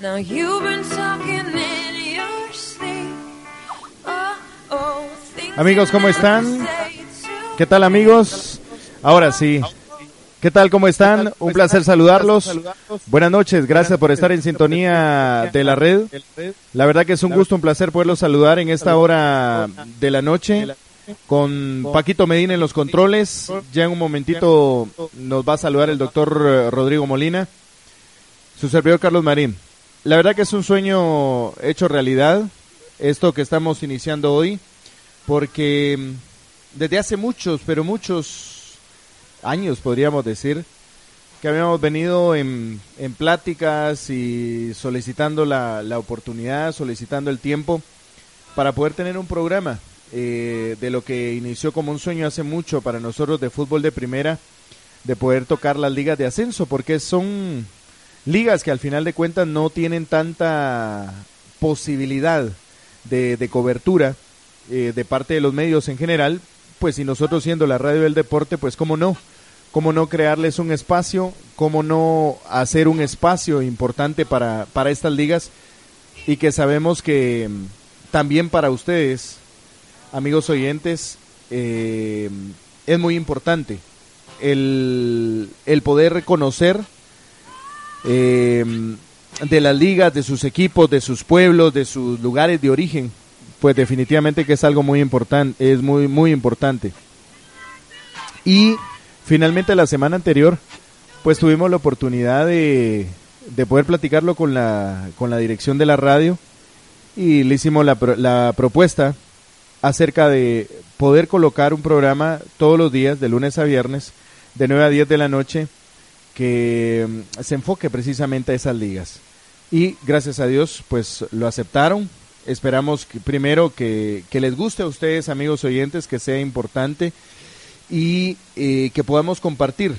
Now you've been talking in your sleep. Oh, oh, things Amigos, ¿cómo están? ¿Qué tal amigos? Ahora sí. ¿Qué tal? ¿Cómo están? Un placer saludarlos. Buenas noches, gracias por estar en sintonía de la red. La verdad que es un gusto, un placer poderlos saludar en esta hora de la noche con Paquito Medina en los controles. Ya en un momentito nos va a saludar el doctor eh, Rodrigo Molina, su servidor Carlos Marín. La verdad que es un sueño hecho realidad, esto que estamos iniciando hoy, porque mm, desde hace muchos, pero muchos años podríamos decir, que habíamos venido en, en pláticas y solicitando la, la oportunidad, solicitando el tiempo para poder tener un programa eh, de lo que inició como un sueño hace mucho para nosotros de fútbol de primera, de poder tocar las ligas de ascenso, porque son ligas que al final de cuentas no tienen tanta posibilidad de, de cobertura eh, de parte de los medios en general, pues y nosotros siendo la radio del deporte, pues cómo no, cómo no crearles un espacio, cómo no hacer un espacio importante para, para estas ligas y que sabemos que mm, también para ustedes, amigos oyentes, eh, es muy importante el, el poder reconocer eh, de las ligas, de sus equipos, de sus pueblos, de sus lugares de origen, pues definitivamente que es algo muy importante, es muy muy importante. Y finalmente la semana anterior, pues tuvimos la oportunidad de, de poder platicarlo con la con la dirección de la radio y le hicimos la, la propuesta acerca de poder colocar un programa todos los días, de lunes a viernes, de 9 a 10 de la noche, que mm, se enfoque precisamente a esas ligas. Y gracias a Dios, pues lo aceptaron. Esperamos primero que, que les guste a ustedes, amigos oyentes, que sea importante y eh, que podamos compartir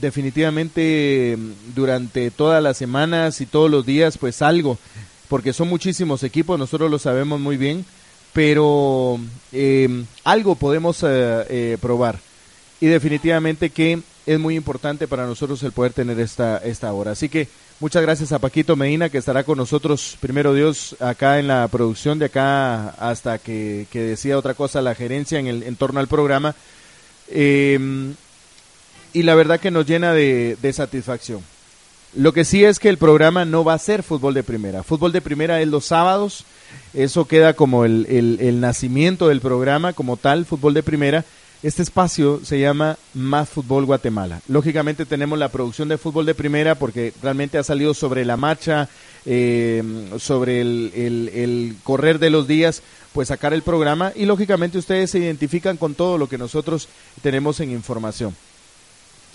definitivamente mm, durante todas las semanas y todos los días, pues algo, porque son muchísimos equipos, nosotros lo sabemos muy bien, pero eh, algo podemos eh, eh, probar y definitivamente que es muy importante para nosotros el poder tener esta, esta hora. Así que muchas gracias a Paquito Medina que estará con nosotros, primero Dios, acá en la producción de acá hasta que, que decía otra cosa la gerencia en, el, en torno al programa. Eh, y la verdad que nos llena de, de satisfacción. Lo que sí es que el programa no va a ser fútbol de primera. Fútbol de primera es los sábados. Eso queda como el- el nacimiento del programa como tal, fútbol de primera. Este espacio se llama Más Fútbol Guatemala. Lógicamente tenemos la producción de fútbol de primera porque realmente ha salido sobre la marcha, eh, sobre el correr de los días, pues sacar el programa y lógicamente ustedes se identifican con todo lo que nosotros tenemos en información.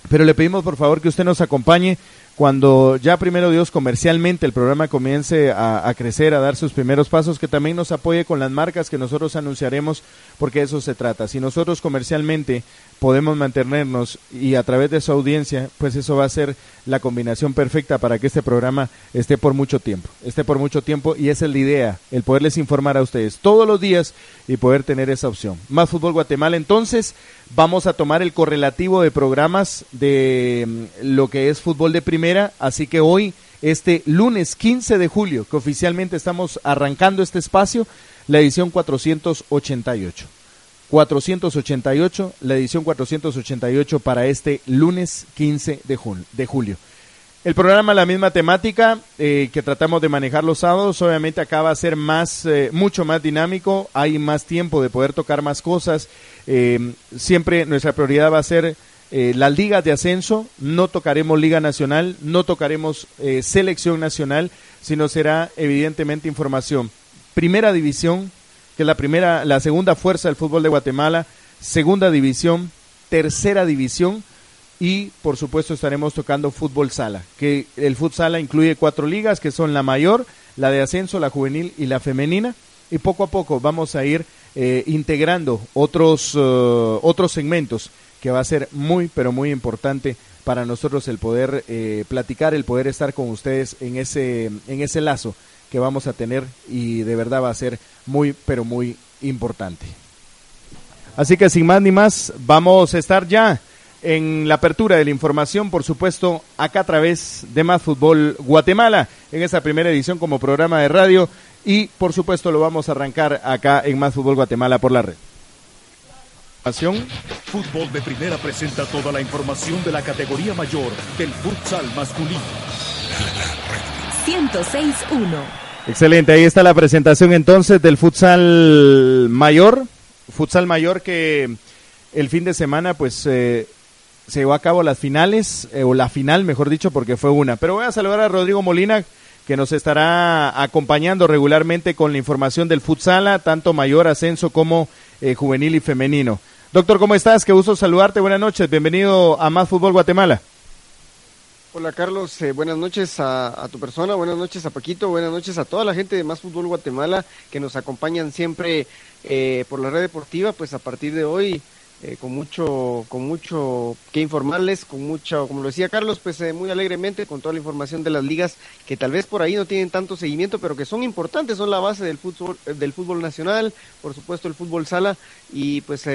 Pero le pedimos por favor que usted nos acompañe cuando ya primero Dios comercialmente el programa comience a, a crecer, a dar sus primeros pasos, que también nos apoye con las marcas que nosotros anunciaremos, porque eso se trata. Si nosotros comercialmente podemos mantenernos y a través de su audiencia, pues eso va a ser la combinación perfecta para que este programa esté por mucho tiempo, esté por mucho tiempo y esa es la idea, el poderles informar a ustedes todos los días y poder tener esa opción. Más Fútbol Guatemala, entonces vamos a tomar el correlativo de programas de mm, lo que es fútbol de primera, así que hoy, este lunes 15 de julio, que oficialmente estamos arrancando este espacio, la edición 488. 488, la edición 488 para este lunes 15 de, jun- de julio. El programa, la misma temática eh, que tratamos de manejar los sábados, obviamente acá va a ser más, eh, mucho más dinámico, hay más tiempo de poder tocar más cosas. Eh, siempre nuestra prioridad va a ser las ligas de ascenso, no tocaremos Liga Nacional, no tocaremos Selección Nacional, sino será evidentemente información. Primera División, que es la primera, la segunda fuerza del fútbol de Guatemala, segunda división, tercera división y por supuesto estaremos tocando fútbol sala, que el fútbol sala incluye cuatro ligas que son la mayor, la de ascenso, la juvenil y la femenina. Y poco a poco vamos a ir eh, integrando otros eh, otros segmentos que va a ser muy pero muy importante para nosotros el poder eh, platicar, el poder estar con ustedes en ese en ese lazo que vamos a tener y de verdad va a ser muy pero muy importante. Así que sin más ni más, vamos a estar ya en la apertura de la información, por supuesto, acá a través de Más Fútbol Guatemala, en esta primera edición como programa de radio y por supuesto lo vamos a arrancar acá en Más Fútbol Guatemala por la red. Fútbol de Primera presenta toda la información de la categoría mayor del futsal masculino. 106.1 Excelente, ahí está la presentación entonces del futsal mayor, futsal mayor que el fin de semana pues eh, se llevó a cabo las finales, eh, o la final mejor dicho porque fue una. Pero voy a saludar a Rodrigo Molina que nos estará acompañando regularmente con la información del futsala, tanto mayor, ascenso como eh, juvenil y femenino. Doctor, ¿cómo estás? Qué gusto saludarte, buenas noches, bienvenido a Más Fútbol Guatemala. Hola Carlos, eh, buenas noches a, tu persona, buenas noches a Paquito, buenas noches a toda la gente de Más Fútbol Guatemala que nos acompañan siempre eh, por la red deportiva, pues a partir de hoy eh, con mucho con mucho que informarles, con mucho, como lo decía Carlos, pues muy alegremente con toda la información de las ligas que tal vez por ahí no tienen tanto seguimiento, pero que son importantes, son la base del fútbol del fútbol nacional, por supuesto el fútbol sala y pues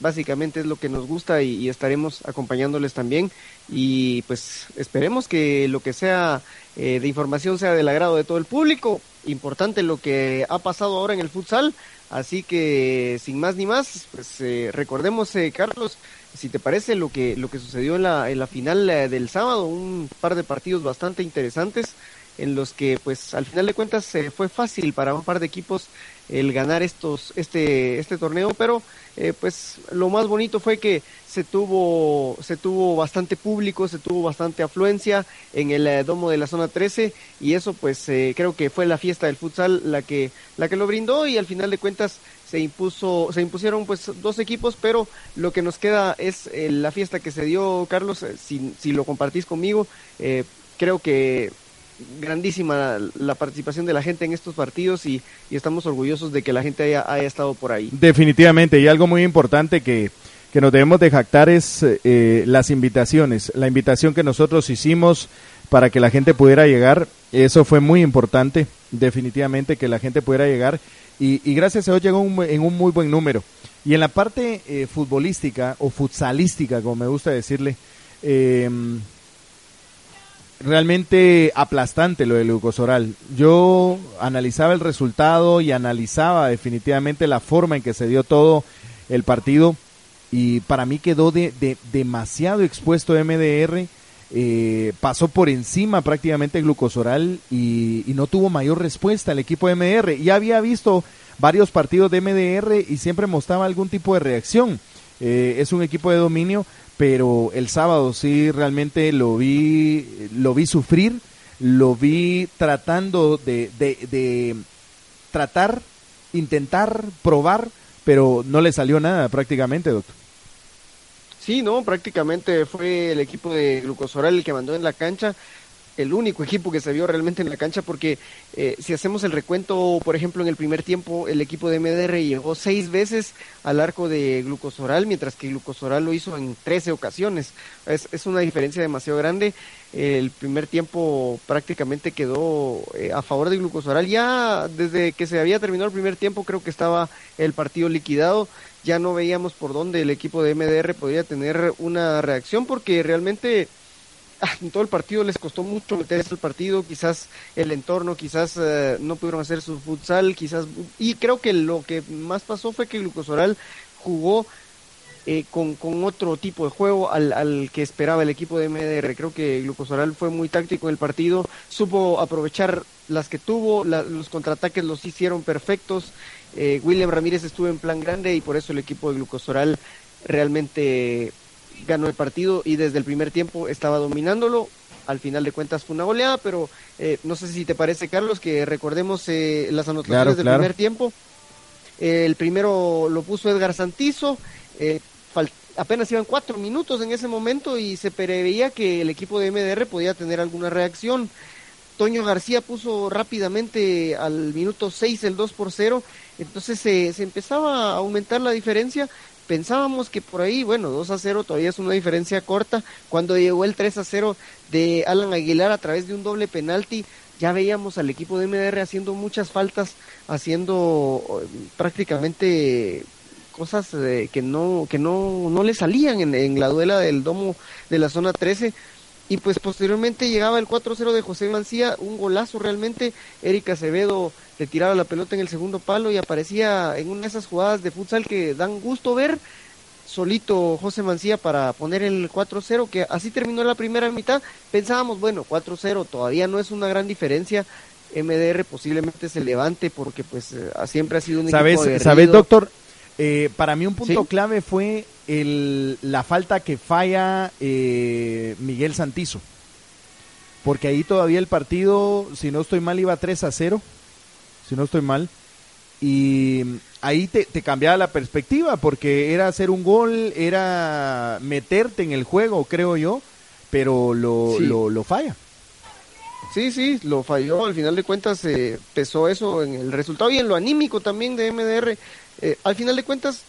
básicamente es lo que nos gusta y, estaremos acompañándoles también. Y pues esperemos que lo que sea eh, de información sea del agrado de todo el público. Importante lo que ha pasado ahora en el futsal, así que sin más ni más, pues eh, recordemos eh, Carlos, si te parece lo que lo que sucedió en la en la final del sábado, un par de partidos bastante interesantes en los que pues al final de cuentas fue fácil para un par de equipos el ganar estos este este torneo, pero eh, pues lo más bonito fue que se tuvo se tuvo bastante público, se tuvo bastante afluencia en el eh, domo de la zona 13 y eso pues eh, creo que fue la fiesta del futsal la que la que lo brindó y al final de cuentas se impuso se impusieron pues dos equipos, pero lo que nos queda es la fiesta que se dio Carlos, si si lo compartís conmigo, creo que grandísima la participación de la gente en estos partidos y, estamos orgullosos de que la gente haya, estado por ahí. Definitivamente, y algo muy importante que, que nos debemos de jactar es eh, las invitaciones, la invitación que nosotros hicimos para que la gente pudiera llegar, eso fue muy importante, definitivamente que la gente pudiera llegar y, y gracias a Dios llegó en un muy buen número. Y en la parte eh, futbolística o futsalística, como me gusta decirle, eh, realmente aplastante lo del glucosoral. Yo analizaba el resultado y analizaba definitivamente la forma en que se dio todo el partido y para mí quedó de, demasiado expuesto MDR. Eh, pasó por encima prácticamente glucosoral y, y, no tuvo mayor respuesta el equipo de MDR. Ya había visto varios partidos de MDR y siempre mostraba algún tipo de reacción. Eh, es un equipo de dominio, pero el sábado sí realmente lo vi, lo vi sufrir, lo vi tratando de, de, tratar, intentar, probar, pero no le salió nada prácticamente, doctor. Sí, no, prácticamente fue el equipo de Glucosoral el que mandó en la cancha el único equipo que se vio realmente en la cancha porque eh, si hacemos el recuento, por ejemplo, en el primer tiempo el equipo de MDR llegó seis veces al arco de Glucosoral, mientras que Glucosoral lo hizo en 13 ocasiones. Es, es una diferencia demasiado grande. El primer tiempo prácticamente quedó eh, a favor de Glucosoral. Ya desde que se había terminado el primer tiempo creo que estaba el partido liquidado. Ya no veíamos por dónde el equipo de MDR podía tener una reacción porque realmente en todo el partido les costó mucho meterse al partido, quizás el entorno, quizás eh, no pudieron hacer su futsal, quizás y creo que lo que más pasó fue que Glucosoral jugó eh, con, otro tipo de juego al, al, que esperaba el equipo de MDR. Creo que Glucosoral fue muy táctico en el partido, supo aprovechar las que tuvo, los contraataques los hicieron perfectos. Eh, William Ramírez estuvo en plan grande y por eso el equipo de Glucosoral realmente ganó el partido y desde el primer tiempo estaba dominándolo. Al final de cuentas fue una goleada, pero eh, no sé si te parece, Carlos, que recordemos eh, las anotaciones del primer tiempo. el primero lo puso Edgar Santizo. Eh, apenas iban cuatro minutos en ese momento y se preveía que el equipo de MDR podía tener alguna reacción. Toño García puso rápidamente al minuto 6 el 2 por 0, entonces se, se empezaba a aumentar la diferencia, pensábamos que por ahí, bueno, 2 a 0 todavía es una diferencia corta. Cuando llegó el 3 a 0 de Alan Aguilar a través de un doble penalti, ya veíamos al equipo de MDR haciendo muchas faltas, haciendo eh, prácticamente cosas eh, que no que no, no le salían en, en la duela del domo de la zona 13 y pues posteriormente llegaba el 4-0 de José Mancía, un golazo realmente, Erika Acevedo le tiraba la pelota en el segundo palo y aparecía en una de esas jugadas de futsal que dan gusto ver, solito José Mancía para poner el 4-0, que así terminó la primera mitad, pensábamos, bueno, 4-0 todavía no es una gran diferencia, MDR posiblemente se levante porque pues eh, siempre ha sido un ¿Sabes, equipo. ¿sabes doctor? Eh, para mí un punto Sí. clave fue el, la falta que falla eh, Miguel Santizo. Porque ahí todavía el partido, si no estoy mal, iba 3 a 0. Si no estoy mal. Y ahí te, te cambiaba la perspectiva, porque era hacer un gol, era meterte en el juego, creo yo, pero lo, Sí. lo, lo falla. Sí, sí, lo falló. Al final de cuentas eh, pesó eso en el resultado y en lo anímico también de MDR. Eh, al final de cuentas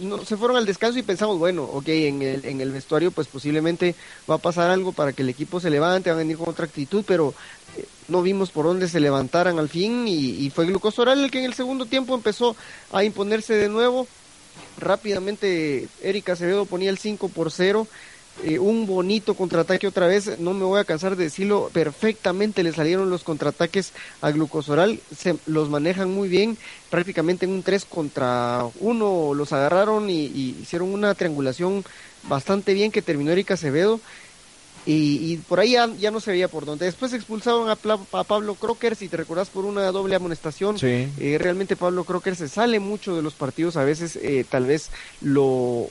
no, se fueron al descanso y pensamos, bueno, ok, en el, en el vestuario pues posiblemente va a pasar algo para que el equipo se levante, van a venir con otra actitud, pero eh, no vimos por dónde se levantaran al fin y, y fue Glucosoral el que en el segundo tiempo empezó a imponerse de nuevo. Rápidamente Erika Acevedo ponía el 5 por 0. Eh, un bonito contraataque otra vez, no me voy a cansar de decirlo, perfectamente le salieron los contraataques a Glucosoral, se los manejan muy bien, prácticamente en un 3 contra 1 los agarraron y, y hicieron una triangulación bastante bien que terminó Erika Acevedo y, y por ahí ya, ya no se veía por dónde. Después expulsaron a, Pla- a Pablo Crocker, si te recordás, por una doble amonestación. Sí. Eh, realmente Pablo Crocker se sale mucho de los partidos, a veces eh, tal vez lo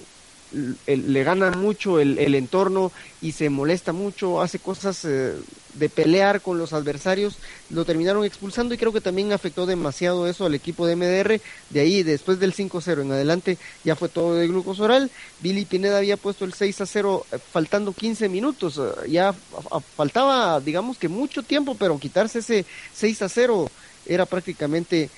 el- le gana mucho el, entorno y se molesta mucho, hace cosas eh, de pelear con los adversarios, lo terminaron expulsando y creo que también afectó demasiado eso al equipo de MDR, de ahí después del 5-0 en adelante ya fue todo de glucosoral, Billy Pineda había puesto el 6-0 eh, faltando 15 minutos, eh, ya faltaba digamos que mucho tiempo, pero quitarse ese 6-0 era prácticamente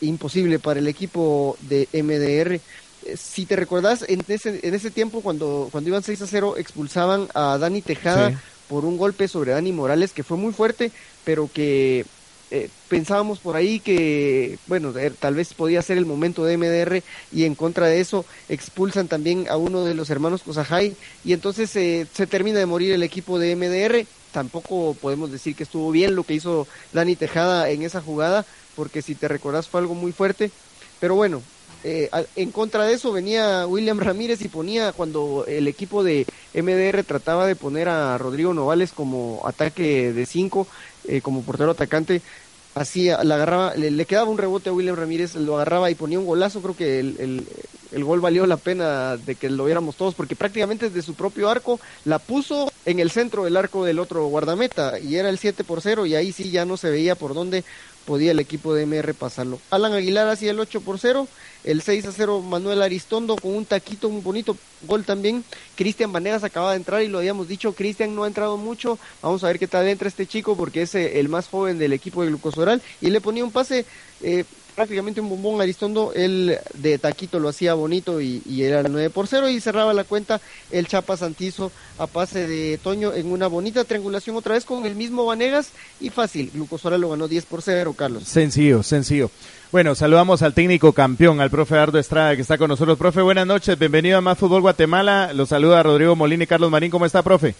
imposible para el equipo de MDR. Eh, Si te recordás, en ese, en ese tiempo cuando, cuando iban 6 a 0 expulsaban a Dani Tejada Sí. por un golpe sobre Dani Morales que fue muy fuerte, pero que eh, pensábamos por ahí que, bueno, eh, tal vez podía ser el momento de MDR y en contra de eso expulsan también a uno de los hermanos Cosajay y entonces eh, se termina de morir el equipo de MDR. Tampoco podemos decir que estuvo bien lo que hizo Dani Tejada en esa jugada, porque si te recordás fue algo muy fuerte. Pero bueno, eh, en contra de eso venía William Ramírez y ponía cuando el equipo de MDR trataba de poner a Rodrigo Novales como ataque de 5, como portero atacante, hacía, la agarraba, le, quedaba un rebote a William Ramírez, lo agarraba y ponía un golazo, creo que el, el gol valió la pena de que lo viéramos todos, porque prácticamente desde su propio arco la puso en el centro del arco del otro guardameta, y era el 7 por 0, y ahí sí ya no se veía por dónde podía el equipo de MR pasarlo. Alan Aguilar hacía el 8 por 0, el 6 a 0 Manuel Aristondo con un taquito, un bonito gol también. Cristian Vanegas acaba de entrar y lo habíamos dicho, Cristian no ha entrado mucho, vamos a ver qué tal entra este chico porque es eh, el más joven del equipo de Glucosoral y le ponía un pase eh, prácticamente un bombón Aristondo, él de taquito lo hacía bonito y, y era el 9 por 0 y cerraba la cuenta el Chapa Santizo a pase de Toño en una bonita triangulación otra vez con el mismo Vanegas y fácil, Glucosoral lo ganó 10 por 0, Carlos. Sencillo, sencillo. Bueno, saludamos al técnico campeón, al profe Ardo Estrada, que está con nosotros. Profe, buenas noches, bienvenido a Más Fútbol Guatemala. Los saluda Rodrigo Molina y Carlos Marín. ¿Cómo está, profe?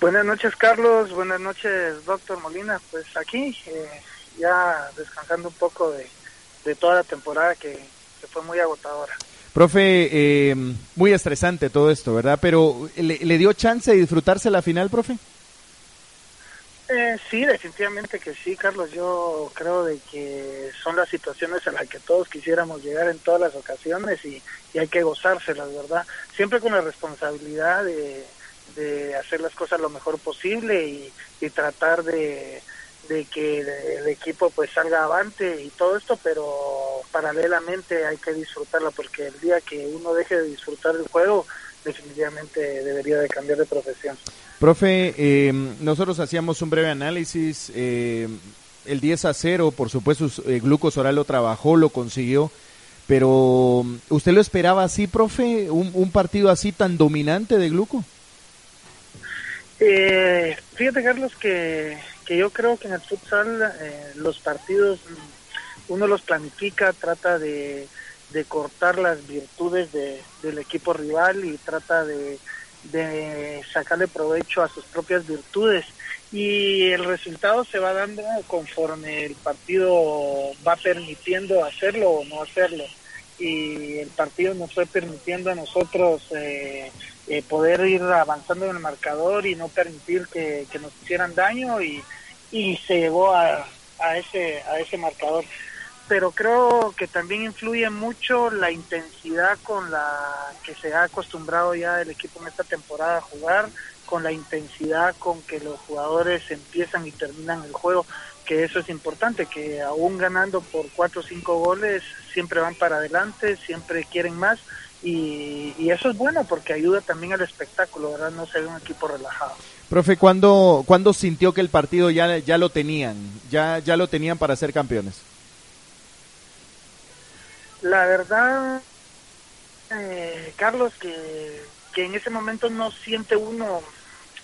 Buenas noches, Carlos. Buenas noches, doctor Molina. Pues aquí, eh, ya descansando un poco de, de toda la temporada que, que fue muy agotadora. Profe, eh, muy estresante todo esto, ¿verdad? Pero ¿le, le dio chance de disfrutarse la final, profe? Eh, sí, definitivamente que sí, Carlos. Yo creo de que son las situaciones a las que todos quisiéramos llegar en todas las ocasiones y, y hay que gozárselas, ¿verdad? Siempre con la responsabilidad de, de hacer las cosas lo mejor posible y, y tratar de, de que el equipo pues salga avante y todo esto, pero paralelamente hay que disfrutarla porque el día que uno deje de disfrutar el juego, definitivamente debería de cambiar de profesión. Profe, eh, nosotros hacíamos un breve análisis. Eh, el 10 a 0, por supuesto, eh, Glucos Oral lo trabajó, lo consiguió. Pero, ¿usted lo esperaba así, profe? ¿Un, un partido así tan dominante de Gluco? Eh, fíjate, Carlos, que, que yo creo que en el futsal eh, los partidos uno los planifica, trata de, de cortar las virtudes de, del equipo rival y trata de, de sacarle provecho a sus propias virtudes. Y el resultado se va dando conforme el partido va permitiendo hacerlo o no hacerlo. Y el partido nos fue permitiendo a nosotros eh, eh, poder ir avanzando en el marcador y no permitir que, que nos hicieran daño y, y se llegó a, a ese a ese marcador. Pero creo que también influye mucho la intensidad con la que se ha acostumbrado ya el equipo en esta temporada a jugar, con la intensidad con que los jugadores empiezan y terminan el juego, que eso es importante, que aún ganando por cuatro o cinco goles, siempre van para adelante, siempre quieren más, y, y eso es bueno porque ayuda también al espectáculo, ¿verdad? No ser un equipo relajado. Profe, ¿cuándo, ¿cuándo sintió que el partido ya, ya lo tenían? Ya, ya lo tenían para ser campeones. La verdad, eh, Carlos, que, que en ese momento no siente uno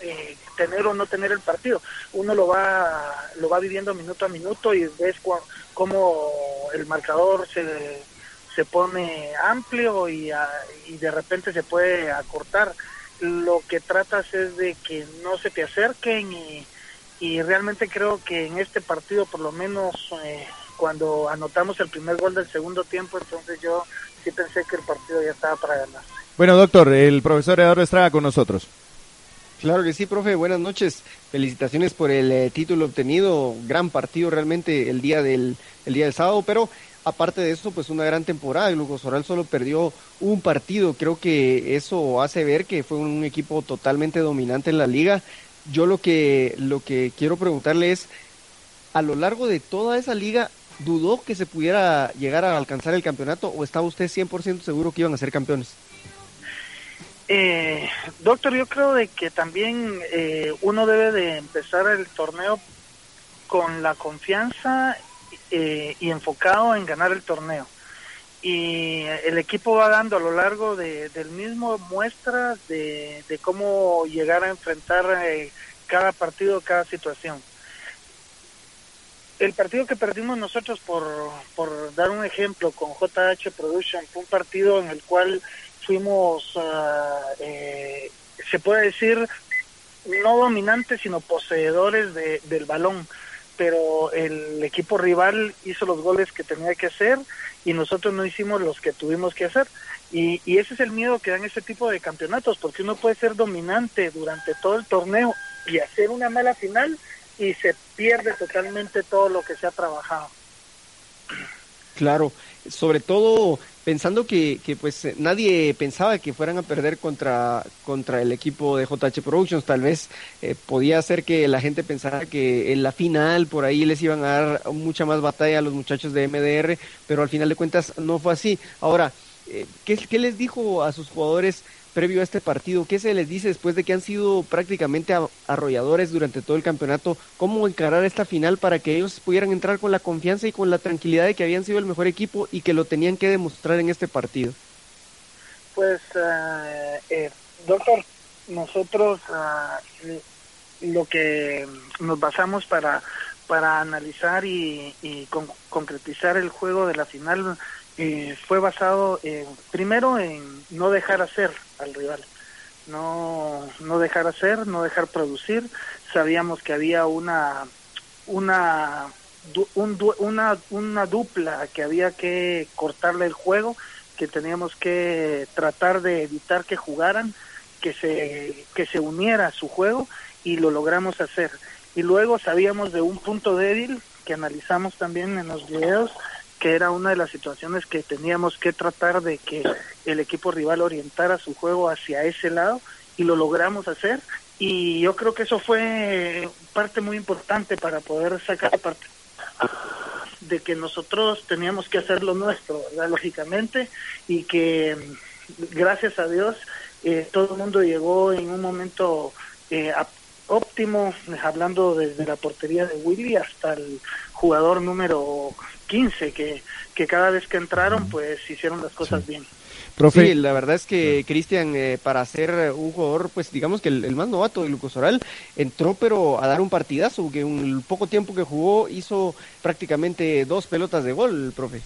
eh, tener o no tener el partido. Uno lo va lo va viviendo minuto a minuto y ves cua- cómo el marcador se, se pone amplio y, a- y de repente se puede acortar. Lo que tratas es de que no se te acerquen y, y realmente creo que en este partido por lo menos eh, cuando anotamos el primer gol del segundo tiempo entonces yo sí pensé que el partido ya estaba para ganar. Bueno, doctor, el profesor Eduardo Estrada con nosotros. Claro que sí, profe. Buenas noches. Felicitaciones por el eh, título obtenido. Gran partido realmente el día del el día del sábado, pero aparte de eso, pues una gran temporada. El Lugo Soral solo perdió un partido. Creo que eso hace ver que fue un equipo totalmente dominante en la liga. Yo lo que lo que quiero preguntarle es a lo largo de toda esa liga dudó que se pudiera llegar a alcanzar el campeonato o estaba usted 100% seguro que iban a ser campeones? Eh, doctor, yo creo de que también eh, uno debe de empezar el torneo con la confianza eh, y enfocado en ganar el torneo. Y el equipo va dando a lo largo de, del mismo muestras de, de cómo llegar a enfrentar eh, cada partido, cada situación. El partido que perdimos nosotros, por, por dar un ejemplo, con JH Production, fue un partido en el cual fuimos, ah, eh, se puede decir, no dominantes, sino poseedores de, del balón. Pero el equipo rival hizo los goles que tenía que hacer y nosotros no hicimos los que tuvimos que hacer. Y, y ese es el miedo que dan ese tipo de campeonatos, porque uno puede ser dominante durante todo el torneo y hacer una mala final y se pierde totalmente todo lo que se ha trabajado. Claro, sobre todo pensando que, que pues nadie pensaba que fueran a perder contra, contra el equipo de JH Productions, tal vez eh, podía ser que la gente pensara que en la final por ahí les iban a dar mucha más batalla a los muchachos de MDR, pero al final de cuentas no fue así. Ahora, eh, ¿qué, ¿qué les dijo a sus jugadores previo a este partido? ¿Qué se les dice después de que han sido prácticamente arrolladores durante todo el campeonato? ¿Cómo encarar esta final para que ellos pudieran entrar con la confianza y con la tranquilidad de que habían sido el mejor equipo y que lo tenían que demostrar en este partido? Pues, eh, eh, doctor, nosotros ah, lo que nos basamos para, para analizar y, y con- concretizar el juego de la final eh, fue basado en, primero en no dejar hacer al rival, no, no dejar hacer, no dejar producir. Sabíamos que había una, una, un una, una dupla que había que cortarle el juego que teníamos que tratar de evitar que jugaran, que se, que se uniera a su juego y lo logramos hacer. Y luego sabíamos de un punto débil que analizamos también en los videos, que era una de las situaciones que teníamos que tratar de que el equipo rival orientara su juego hacia ese lado y lo logramos hacer. Y yo creo que eso fue parte muy importante para poder sacar parte de que nosotros teníamos que hacer lo nuestro, lógicamente, y que gracias a Dios eh, todo el mundo llegó en un momento eh, óptimo, hablando desde la portería de Willy hasta el jugador número 15, que, que cada vez que entraron pues hicieron las cosas bien. Profe, Sí, la verdad es que Cristian, eh, para ser eh, un jugador, pues digamos que el, el más novato de Lucas Oral, entró pero a dar un partidazo, que en el poco tiempo que jugó hizo prácticamente dos pelotas de gol, profe.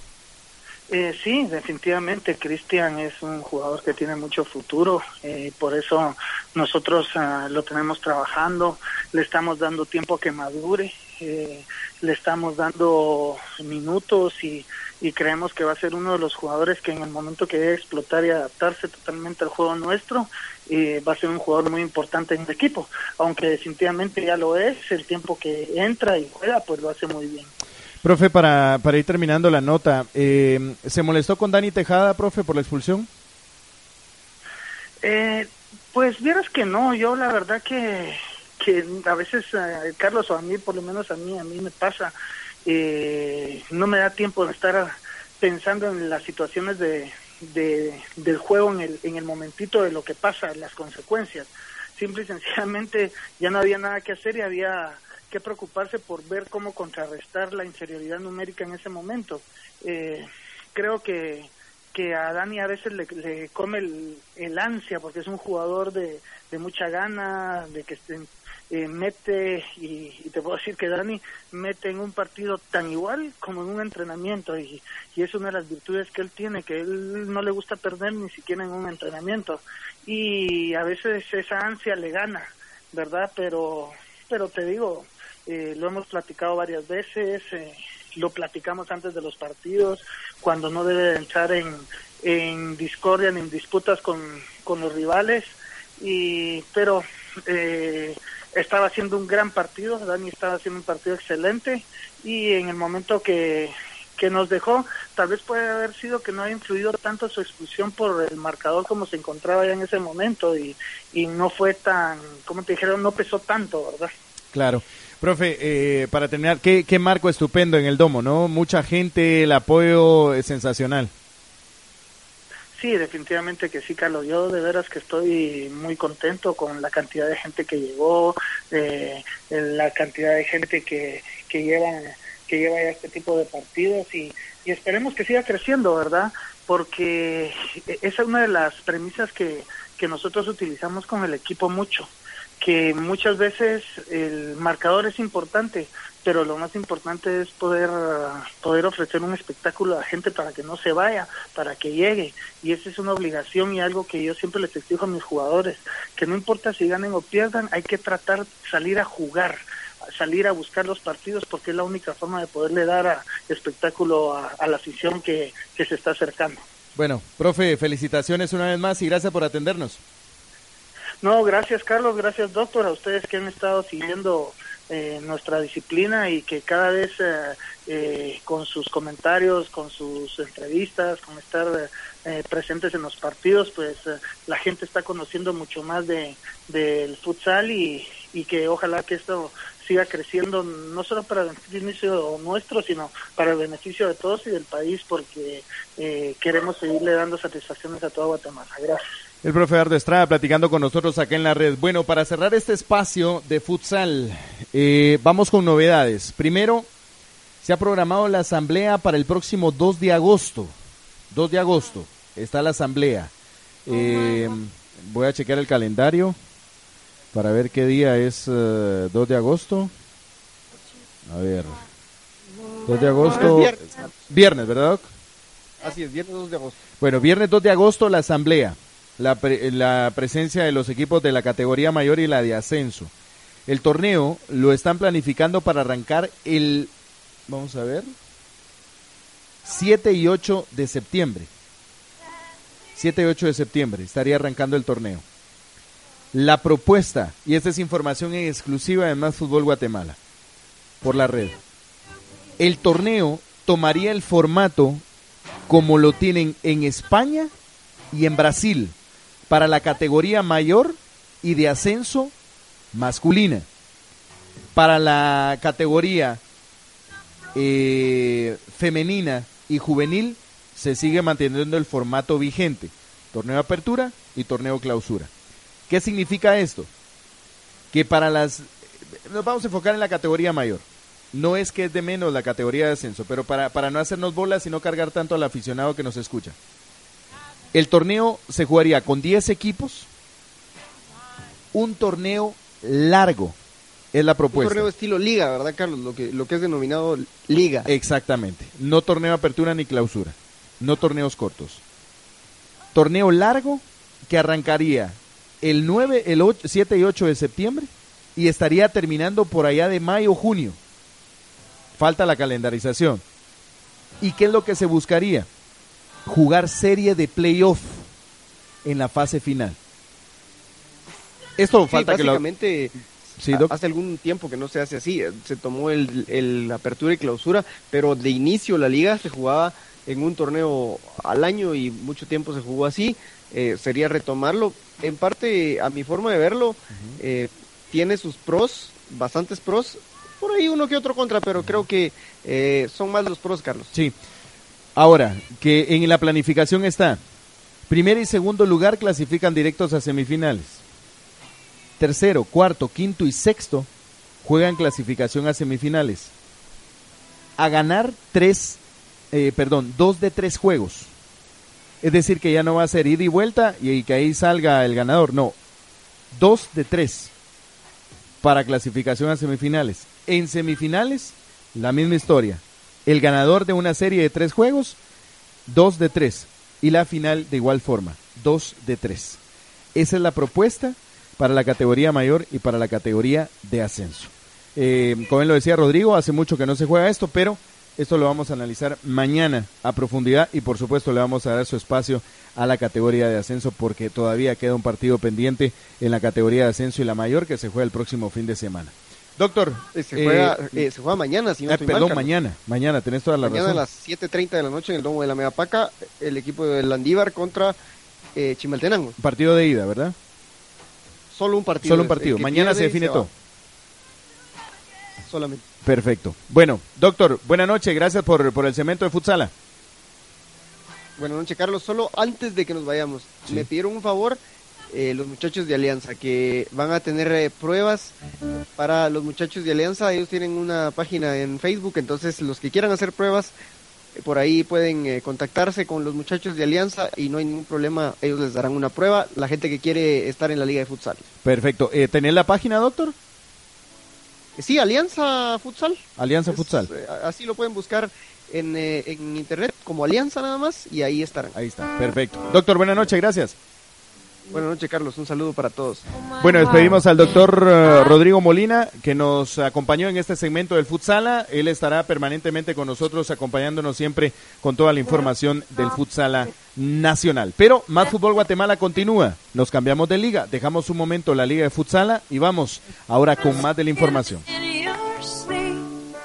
Eh, sí, definitivamente Cristian es un jugador que tiene mucho futuro, eh, por eso nosotros ah, lo tenemos trabajando, le estamos dando tiempo que madure, eh, le estamos dando minutos y, y creemos que va a ser uno de los jugadores que en el momento que debe explotar y adaptarse totalmente al juego nuestro, eh, va a ser un jugador muy importante en el equipo, aunque definitivamente ya lo es, el tiempo que entra y juega pues lo hace muy bien. Profe, para, para ir terminando la nota, eh, ¿se molestó con Dani Tejada, profe, por la expulsión? Eh, pues vieras que no, yo la verdad que, que a veces, eh, Carlos, o a mí, por lo menos a mí, a mí me pasa, eh, no me da tiempo de estar pensando en las situaciones de, de, del juego en el, en el momentito de lo que pasa, las consecuencias. Simple y sencillamente ya no había nada que hacer y había que preocuparse por ver cómo contrarrestar la inferioridad numérica en ese momento. Eh, creo que, que a Dani a veces le, le come el, ansia porque es un jugador de, de mucha gana, de que eh, mete, y, y, te puedo decir que Dani mete en un partido tan igual como en un entrenamiento y, y es una de las virtudes que él tiene, que él no le gusta perder ni siquiera en un entrenamiento y a veces esa ansia le gana, ¿verdad? Pero, pero te digo, eh, lo hemos platicado varias veces, eh, lo platicamos antes de los partidos, cuando no debe entrar en, en discordia ni en disputas con, con los rivales, y pero eh, estaba haciendo un gran partido, Dani estaba haciendo un partido excelente y en el momento que, que nos dejó, tal vez puede haber sido que no haya influido tanto su expulsión por el marcador como se encontraba ya en ese momento y, y no fue tan, como te dijeron, no pesó tanto, ¿verdad? Claro. Profe, eh, para terminar, ¿qué, qué marco estupendo en el domo, ¿no? Mucha gente, el apoyo es sensacional. Sí, definitivamente que sí, Carlos. Yo de veras que estoy muy contento con la cantidad de gente que llegó, eh, la cantidad de gente que, que lleva que lleva ya este tipo de partidos y, y esperemos que siga creciendo, ¿verdad? Porque esa es una de las premisas que, que nosotros utilizamos con el equipo mucho que muchas veces el marcador es importante, pero lo más importante es poder poder ofrecer un espectáculo a la gente para que no se vaya, para que llegue, y esa es una obligación y algo que yo siempre les exijo a mis jugadores, que no importa si ganen o pierdan, hay que tratar de salir a jugar, salir a buscar los partidos porque es la única forma de poderle dar a, espectáculo a, a, la afición que, que se está acercando. Bueno, profe, felicitaciones una vez más y gracias por atendernos. No, gracias Carlos, gracias doctor, a ustedes que han estado siguiendo eh, nuestra disciplina y que cada vez eh, eh, con sus comentarios, con sus entrevistas, con estar eh, presentes en los partidos, pues la gente está conociendo mucho más de del futsal y, y que ojalá que esto siga creciendo no solo para el beneficio nuestro, sino para el beneficio de todos y del país, porque eh, queremos seguirle dando satisfacciones a toda Guatemala. Gracias. El profe Ardo Estrada platicando con nosotros acá en la red. Bueno, para cerrar este espacio de futsal, eh, vamos con novedades. Primero, se ha programado la asamblea para el próximo 2 de agosto. 2 de agosto está la asamblea. Eh, voy a chequear el calendario para ver qué día es uh, 2 de agosto. A ver. 2 de agosto. Viernes, viernes ¿verdad? Así es, viernes 2 de agosto. Bueno, viernes 2 de agosto la asamblea. La, pre la, presencia de los equipos de la categoría mayor y la de ascenso. El torneo lo están planificando para arrancar el, vamos a ver, 7 y 8 de septiembre. 7 y 8 de septiembre estaría arrancando el torneo. La propuesta, y esta es información exclusiva de Más Fútbol Guatemala, por la red. El torneo tomaría el formato como lo tienen en España y en Brasil para la categoría mayor y de ascenso masculina. Para la categoría eh, femenina y juvenil se sigue manteniendo el formato vigente, torneo apertura y torneo clausura. ¿Qué significa esto? Que para las... Nos vamos a enfocar en la categoría mayor. No es que es de menos la categoría de ascenso, pero para, para no hacernos bolas y no cargar tanto al aficionado que nos escucha. El torneo se jugaría con 10 equipos. Un torneo largo es la propuesta. Un torneo estilo liga, ¿verdad, Carlos? Lo que, lo que es denominado liga. Exactamente. No torneo apertura ni clausura. no torneos cortos. Torneo largo que arrancaría el 9, el 8, 7 y 8 de septiembre y estaría terminando por allá de mayo, junio. Falta la calendarización. ¿Y qué es lo que se buscaría? Jugar serie de playoff en la fase final. Esto Sí, falta que lo... Sí, hace algún tiempo que no se hace así. eh, Se tomó el, el apertura y clausura, pero de inicio la liga se jugaba en un torneo al año y mucho tiempo se jugó así. Eh, sería retomarlo. En parte, a mi forma de verlo, eh, tiene sus pros, bastantes pros. Por ahí uno que otro contra, pero creo que eh, son más los pros, Carlos. Sí. Ahora, que en la planificación está, primer y segundo lugar clasifican directos a semifinales. Tercero, cuarto, quinto y sexto juegan clasificación a semifinales. A ganar tres, eh, perdón, dos de tres juegos. Es decir, que ya no va a ser ida y vuelta y que ahí salga el ganador. No, dos de tres para clasificación a semifinales. En semifinales, la misma historia. El ganador de una serie de tres juegos, dos de tres. Y la final de igual forma, dos de tres. Esa es la propuesta para la categoría mayor y para la categoría de ascenso. Eh, como él lo decía Rodrigo, hace mucho que no se juega esto, pero esto lo vamos a analizar mañana a profundidad y por supuesto le vamos a dar su espacio a la categoría de ascenso porque todavía queda un partido pendiente en la categoría de ascenso y la mayor que se juega el próximo fin de semana. Doctor, Eh, Se eh, juega, eh, se juega mañana, si no estoy perdón, mañana, mañana, tenés toda la Mañana a razón. las 7.30 de la noche en el Domo de la Megapaca, el equipo de Landívar contra eh, Chimaltenango. Partido de ida, ¿verdad? Solo un partido. Solo un partido. Mañana se define todo. Solamente. Perfecto. Bueno, doctor, buenas noches. Gracias por, por el cemento de futsala. Buenas noches, Carlos. Solo antes de que nos vayamos, Sí. me pidieron un favor eh, los muchachos de Alianza, que van a tener eh, pruebas para los muchachos de Alianza. Ellos tienen una página en Facebook, entonces los que quieran hacer pruebas, eh, por ahí pueden eh, contactarse con los muchachos de Alianza y no hay ningún problema. Ellos les darán una prueba. La gente que quiere estar en la Liga de Futsal. Perfecto. Eh, ¿Tenés la página, doctor? Sí, Alianza Futsal. Alianza Es, Futsal. así lo pueden buscar en, eh, en internet como Alianza nada más y ahí estarán. Ahí está. Perfecto. Doctor, buenas noches. Gracias. Buenas noches, Carlos. Un saludo para todos. Bueno, despedimos al doctor eh, Rodrigo Molina, que nos acompañó en este segmento del Futsala. Él estará permanentemente con nosotros, acompañándonos siempre con toda la información del Futsala nacional. Pero Más Fútbol Guatemala continúa. Nos cambiamos de liga, dejamos un momento la liga de Futsala y vamos ahora con más de la información. In